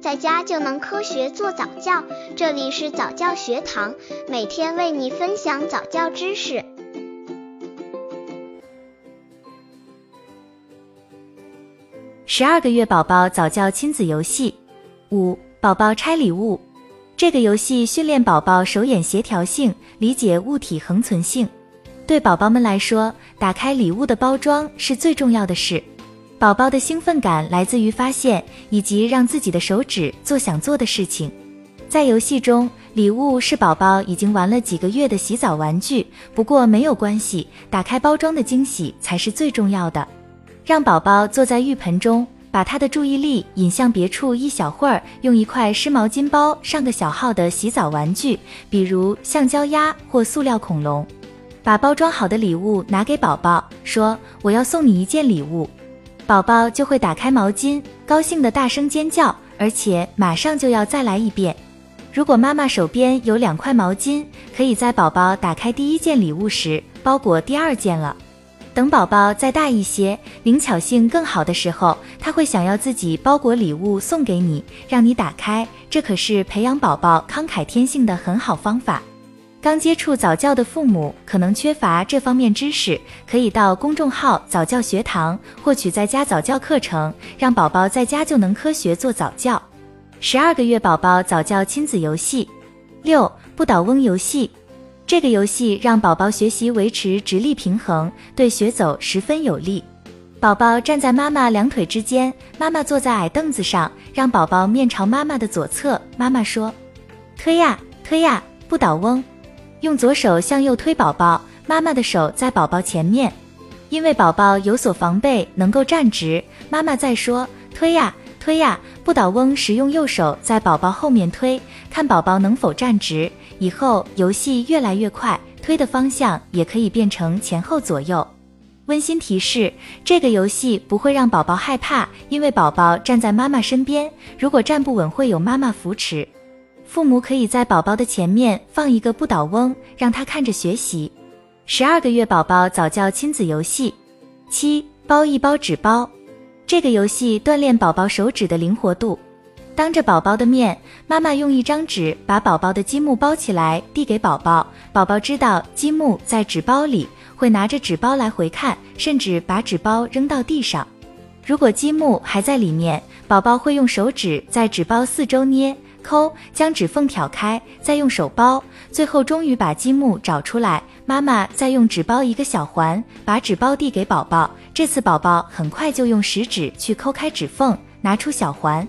在家就能科学做早教。这里是早教学堂，每天为你分享早教知识。十二个月宝宝早教亲子游戏五，宝宝拆礼物。这个游戏训练宝宝手眼协调性，理解物体恒存性。对宝宝们来说，打开礼物的包装是最重要的事。宝宝的兴奋感来自于发现以及让自己的手指做想做的事情。在游戏中，礼物是宝宝已经玩了几个月的洗澡玩具，不过没有关系，打开包装的惊喜才是最重要的。让宝宝坐在浴盆中。把他的注意力引向别处一小会儿，用一块湿毛巾包上个小号的洗澡玩具，比如橡胶鸭或塑料恐龙。把包装好的礼物拿给宝宝，说：“我要送你一件礼物。”宝宝就会打开毛巾，高兴的大声尖叫，而且马上就要再来一遍。如果妈妈手边有两块毛巾，可以在宝宝打开第一件礼物时包裹第二件了。等宝宝再大一些，灵巧性更好的时候，他会想要自己包裹礼物送给你，让你打开。这可是培养宝宝慷慨天性的很好方法。刚接触早教的父母可能缺乏这方面知识，可以到公众号早教学堂获取在家早教课程，让宝宝在家就能科学做早教。十二个月宝宝早教亲子游戏六不倒翁游戏。这个游戏让宝宝学习维持直立平衡，对学走十分有利。宝宝站在妈妈两腿之间，妈妈坐在矮凳子上，让宝宝面朝妈妈的左侧。妈妈说：“推呀推呀，不倒翁。”用左手向右推宝宝，妈妈的手在宝宝前面，因为宝宝有所防备，能够站直。妈妈再说：“推呀推呀，不倒翁。”时用右手在宝宝后面推，看宝宝能否站直。以后游戏越来越快，推的方向也可以变成前后左右。温馨提示：这个游戏不会让宝宝害怕，因为宝宝站在妈妈身边，如果站不稳会有妈妈扶持。父母可以在宝宝的前面放一个不倒翁，让他看着学习。十二个月宝宝早教亲子游戏七包一包纸包，这个游戏锻炼宝宝手指的灵活度。当着宝宝的面，妈妈用一张纸把宝宝的积木包起来，递给宝宝。宝宝知道积木在纸包里，会拿着纸包来回看，甚至把纸包扔到地上。如果积木还在里面，宝宝会用手指在纸包四周捏、抠，将指缝挑开，再用手包，最后终于把积木找出来。妈妈再用纸包一个小环，把纸包递给宝宝。这次宝宝很快就用食指去抠开指缝，拿出小环。